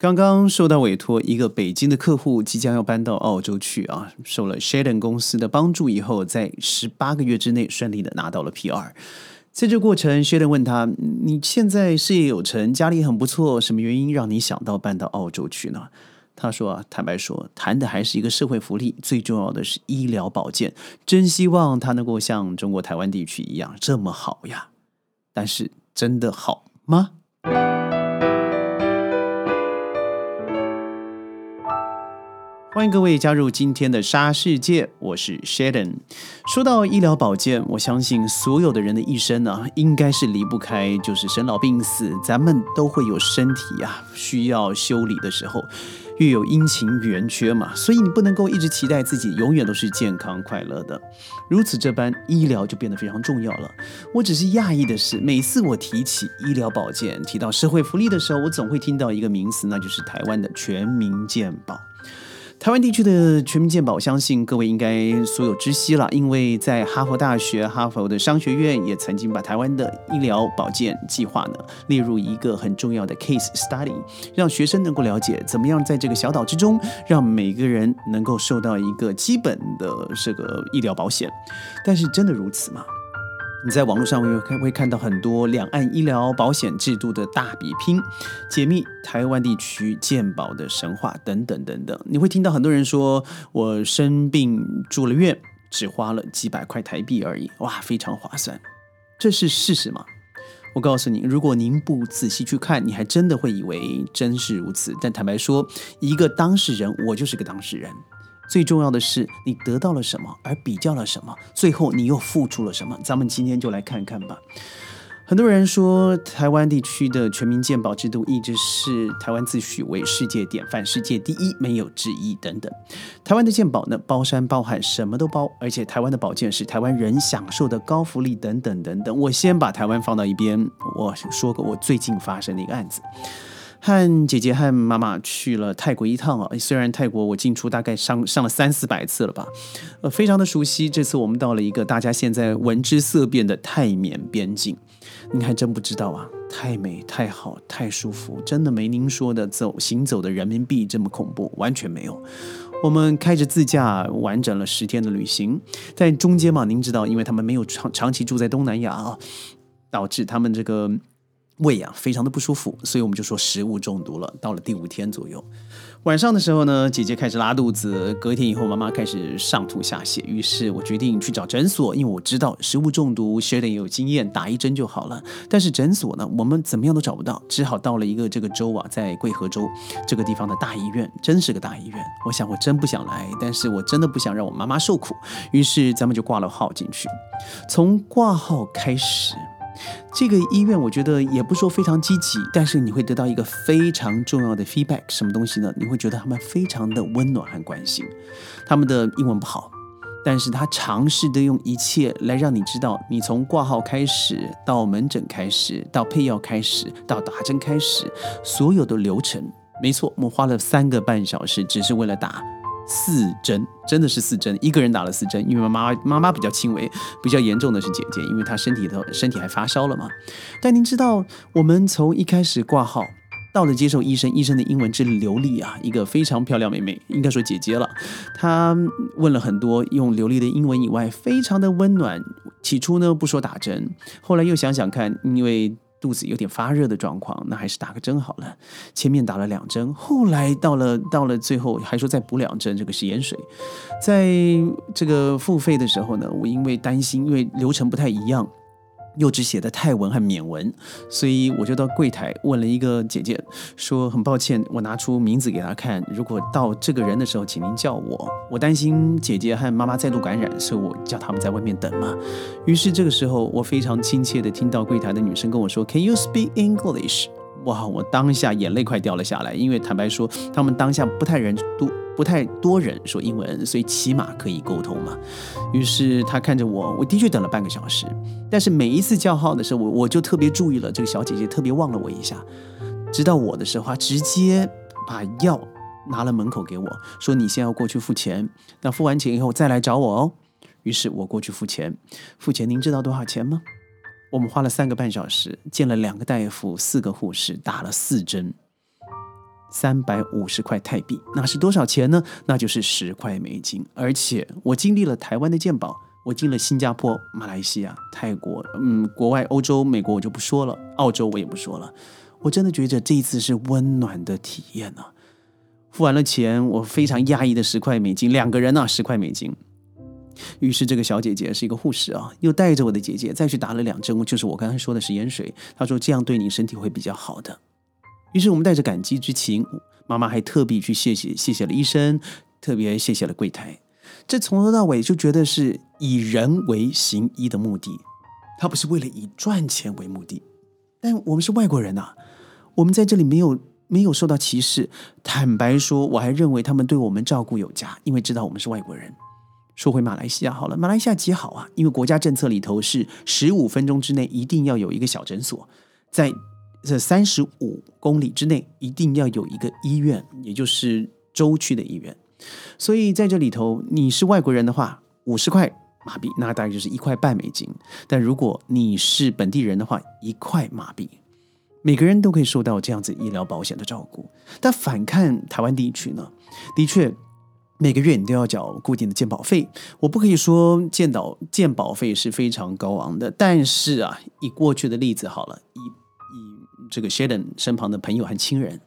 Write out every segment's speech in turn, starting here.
刚刚受到委托，一个北京的客户即将要搬到澳洲去啊，受了 Sheldon 公司的帮助以后，在十八个月之内顺利的拿到了 PR。在这过程，Sheldon 问他：“你现在事业有成，家里很不错，什么原因让你想到搬到澳洲去呢？”他说：“啊，坦白说，谈的还是一个社会福利，最重要的是医疗保健。真希望他能够像中国台湾地区一样这么好呀。但是，真的好吗？”欢迎各位加入今天的沙世界，我是 Sheldon。说到医疗保健，我相信所有的人的一生呢，应该是离不开就是生老病死，咱们都会有身体啊需要修理的时候，月有阴晴圆缺嘛，所以你不能够一直期待自己永远都是健康快乐的。如此这般，医疗就变得非常重要了。我只是讶异的是，每次我提起医疗保健、提到社会福利的时候，我总会听到一个名词，那就是台湾的全民健保。台湾地区的全民健保，相信各位应该所有知悉了，因为在哈佛大学、哈佛的商学院也曾经把台湾的医疗保健计划呢列入一个很重要的 case study，让学生能够了解怎么样在这个小岛之中，让每个人能够受到一个基本的这个医疗保险。但是真的如此吗？你在网络上会看会看到很多两岸医疗保险制度的大比拼，解密台湾地区健保的神话等等等等。你会听到很多人说，我生病住了院，只花了几百块台币而已，哇，非常划算。这是事实吗？我告诉你，如果您不仔细去看，你还真的会以为真是如此。但坦白说，一个当事人，我就是个当事人。最重要的是，你得到了什么，而比较了什么，最后你又付出了什么？咱们今天就来看看吧。很多人说，台湾地区的全民健保制度一直是台湾自诩为世界典范、世界第一，没有之一等等。台湾的健保呢，包山包海，什么都包，而且台湾的保健是台湾人享受的高福利等等等等。我先把台湾放到一边，我说个我最近发生的一个案子。和姐姐和妈妈去了泰国一趟啊，虽然泰国我进出大概上上了三四百次了吧，呃，非常的熟悉。这次我们到了一个大家现在闻之色变的泰缅边境，你还真不知道啊，太美、太好、太舒服，真的没您说的走行走的人民币这么恐怖，完全没有。我们开着自驾完整了十天的旅行，在中间嘛，您知道，因为他们没有长长期住在东南亚啊，导致他们这个。胃啊，非常的不舒服，所以我们就说食物中毒了。到了第五天左右，晚上的时候呢，姐姐开始拉肚子，隔天以后妈妈开始上吐下泻，于是我决定去找诊所，因为我知道食物中毒，Sheldon 有经验，打一针就好了。但是诊所呢，我们怎么样都找不到，只好到了一个这个州啊，在贵河州这个地方的大医院，真是个大医院。我想我真不想来，但是我真的不想让我妈妈受苦，于是咱们就挂了号进去。从挂号开始。这个医院我觉得也不说非常积极，但是你会得到一个非常重要的 feedback，什么东西呢？你会觉得他们非常的温暖和关心。他们的英文不好，但是他尝试的用一切来让你知道，你从挂号开始到门诊开始到配药开始到打针开始，所有的流程，没错，我们花了三个半小时，只是为了打。四针真的是四针，一个人打了四针，因为妈妈妈妈比较轻微，比较严重的是姐姐，因为她身体的身体还发烧了嘛。但您知道，我们从一开始挂号到了接受医生，医生的英文之流利啊，一个非常漂亮妹妹，应该说姐姐了。她问了很多，用流利的英文以外，非常的温暖。起初呢不说打针，后来又想想看，因为。肚子有点发热的状况，那还是打个针好了。前面打了两针，后来到了到了最后还说再补两针，这个是盐水。在这个付费的时候呢，我因为担心，因为流程不太一样。又只写的泰文和缅文，所以我就到柜台问了一个姐姐，说很抱歉，我拿出名字给她看，如果到这个人的时候，请您叫我。我担心姐姐和妈妈再度感染，所以我叫他们在外面等嘛。于是这个时候，我非常亲切的听到柜台的女生跟我说：“Can you speak English？” 哇，我当下眼泪快掉了下来，因为坦白说，他们当下不太人多。不太多人说英文，所以起码可以沟通嘛。于是他看着我，我的确等了半个小时。但是每一次叫号的时候，我我就特别注意了，这个小姐姐特别望了我一下。直到我的时候，她直接把药拿了门口给我，说：“你先要过去付钱，那付完钱以后再来找我哦。”于是我过去付钱，付钱您知道多少钱吗？我们花了三个半小时，见了两个大夫，四个护士，打了四针。三百五十块泰币，那是多少钱呢？那就是十块美金。而且我经历了台湾的健保，我进了新加坡、马来西亚、泰国，嗯，国外欧洲、美国我就不说了，澳洲我也不说了。我真的觉得这一次是温暖的体验啊！付完了钱，我非常压抑的十块美金，两个人呢十块美金。于是这个小姐姐是一个护士啊，又带着我的姐姐再去打了两针，就是我刚才说的食盐水。她说这样对你身体会比较好的。于是我们带着感激之情，妈妈还特别去谢谢谢谢了医生，特别谢谢了柜台。这从头到尾就觉得是以人为行医的目的，他不是为了以赚钱为目的。但我们是外国人呐。我们在这里没有没有受到歧视，坦白说，我还认为他们对我们照顾有加，因为知道我们是外国人。说回马来西亚好了，马来西亚极好啊，因为国家政策里头是十五分钟之内一定要有一个小诊所，在这三十五公里之内一定要有一个医院，也就是州区的医院。所以在这里头，你是外国人的话，五十块马币，那大概就是一块半美金；但如果你是本地人的话，一块马币。每个人都可以受到这样子医疗保险的照顾，但反看台湾地区呢，的确每个月你都要缴固定的鉴保费。我不可以说健保鉴保费是非常高昂的，但是啊，以过去的例子好了，以以这个 Sheldon 身旁的朋友和亲人，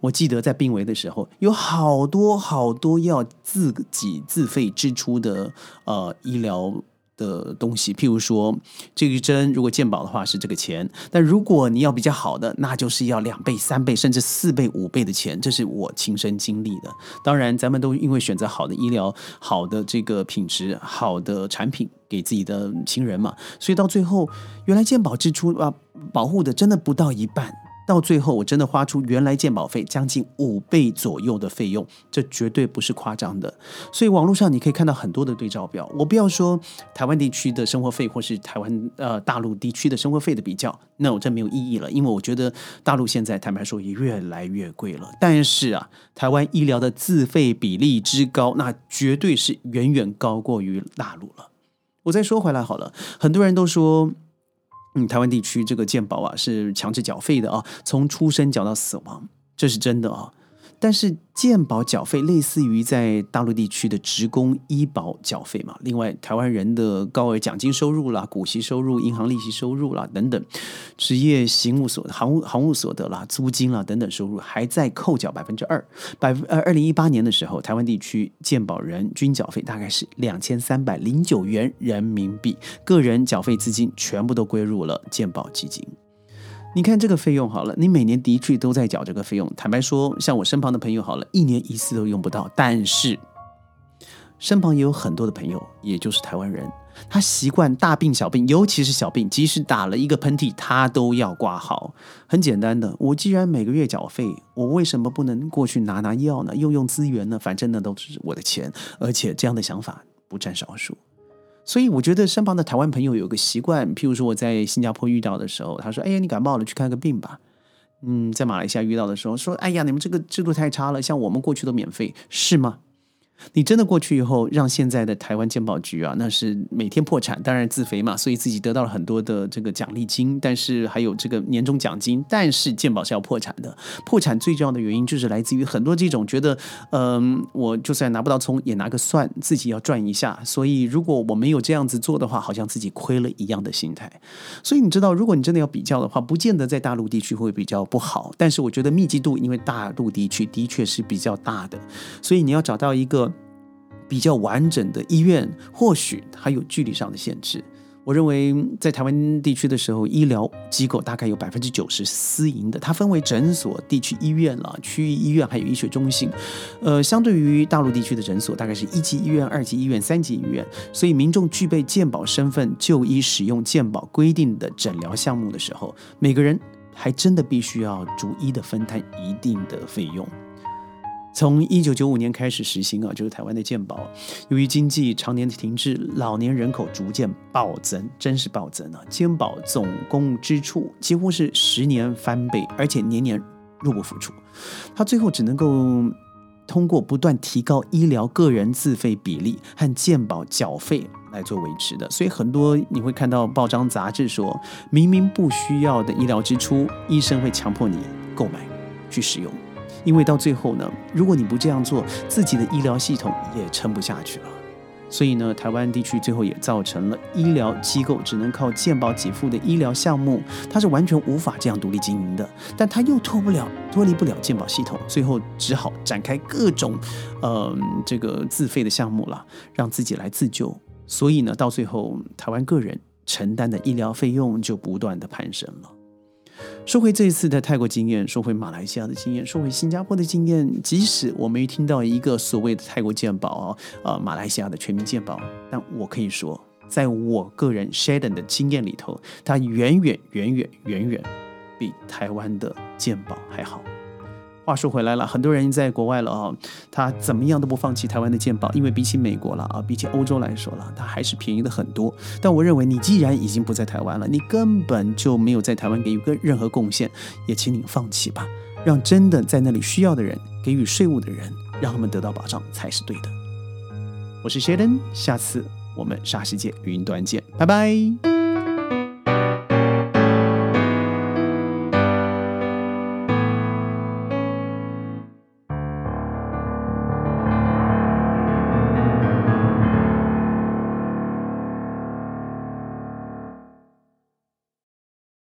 我记得在病危的时候，有好多好多要自己自费支出的呃医疗。的东西，譬如说，这一针如果健保的话是这个钱，但如果你要比较好的，那就是要两倍、三倍，甚至四倍、五倍的钱。这是我亲身经历的。当然，咱们都因为选择好的医疗、好的这个品质、好的产品给自己的亲人嘛，所以到最后，原来健保支出啊，保护的真的不到一半。到最后，我真的花出原来健保费将近五倍左右的费用，这绝对不是夸张的。所以网络上你可以看到很多的对照表。我不要说台湾地区的生活费，或是台湾呃大陆地区的生活费的比较，那我这没有意义了，因为我觉得大陆现在坦白说也越来越贵了。但是啊，台湾医疗的自费比例之高，那绝对是远远高过于大陆了。我再说回来好了，很多人都说。嗯，台湾地区这个健保啊是强制缴费的啊，从出生缴到死亡，这是真的啊。但是健保缴费类似于在大陆地区的职工医保缴费嘛？另外，台湾人的高额奖金收入啦、股息收入、银行利息收入啦等等，职业行务所、行务行务所得啦、租金啦等等收入，还在扣缴百分之二。百分呃，二零一八年的时候，台湾地区健保人均缴费大概是两千三百零九元人民币，个人缴费资金全部都归入了健保基金。你看这个费用好了，你每年的确都在缴这个费用。坦白说，像我身旁的朋友好了，一年一次都用不到。但是身旁也有很多的朋友，也就是台湾人，他习惯大病小病，尤其是小病，即使打了一个喷嚏，他都要挂号。很简单的，我既然每个月缴费，我为什么不能过去拿拿药呢？用用资源呢？反正那都是我的钱，而且这样的想法不占少数。所以我觉得身旁的台湾朋友有个习惯，譬如说我在新加坡遇到的时候，他说：“哎呀，你感冒了，去看个病吧。”嗯，在马来西亚遇到的时候说：“哎呀，你们这个制度太差了，像我们过去都免费，是吗？”你真的过去以后，让现在的台湾鉴宝局啊，那是每天破产，当然自肥嘛，所以自己得到了很多的这个奖励金，但是还有这个年终奖金，但是鉴宝是要破产的。破产最重要的原因就是来自于很多这种觉得，嗯，我就算拿不到葱，也拿个蒜，自己要赚一下。所以如果我没有这样子做的话，好像自己亏了一样的心态。所以你知道，如果你真的要比较的话，不见得在大陆地区会比较不好，但是我觉得密集度，因为大陆地区的确是比较大的，所以你要找到一个。比较完整的医院，或许还有距离上的限制。我认为在台湾地区的时候，医疗机构大概有百分之九十私营的，它分为诊所、地区医院了、区域医院，还有医学中心。呃，相对于大陆地区的诊所，大概是一级医院、二级医院、三级医院。所以民众具备健保身份就医使用健保规定的诊疗项目的时候，每个人还真的必须要逐一的分摊一定的费用。从一九九五年开始实行啊，就是台湾的健保。由于经济常年停滞，老年人口逐渐暴增，真是暴增啊！健保总共支出几乎是十年翻倍，而且年年入不敷出。他最后只能够通过不断提高医疗个人自费比例和健保缴费来做维持的。所以很多你会看到报章杂志说，明明不需要的医疗支出，医生会强迫你购买去使用。因为到最后呢，如果你不这样做，自己的医疗系统也撑不下去了。所以呢，台湾地区最后也造成了医疗机构只能靠健保给付的医疗项目，它是完全无法这样独立经营的。但它又脱不了、脱离不了健保系统，最后只好展开各种，呃，这个自费的项目了，让自己来自救。所以呢，到最后，台湾个人承担的医疗费用就不断的攀升了。说回这一次的泰国经验，说回马来西亚的经验，说回新加坡的经验，即使我没听到一个所谓的泰国鉴宝啊，呃，马来西亚的全民鉴宝，但我可以说，在我个人 Sheldon 的经验里头，它远远远远远远比台湾的鉴宝还好。话说回来了，很多人在国外了啊，他怎么样都不放弃台湾的健保，因为比起美国了啊，比起欧洲来说了，它还是便宜的很多。但我认为，你既然已经不在台湾了，你根本就没有在台湾给予个任何贡献，也请你放弃吧，让真的在那里需要的人，给予税务的人，让他们得到保障才是对的。我是 Sheldon，下次我们沙世界云端见，拜拜。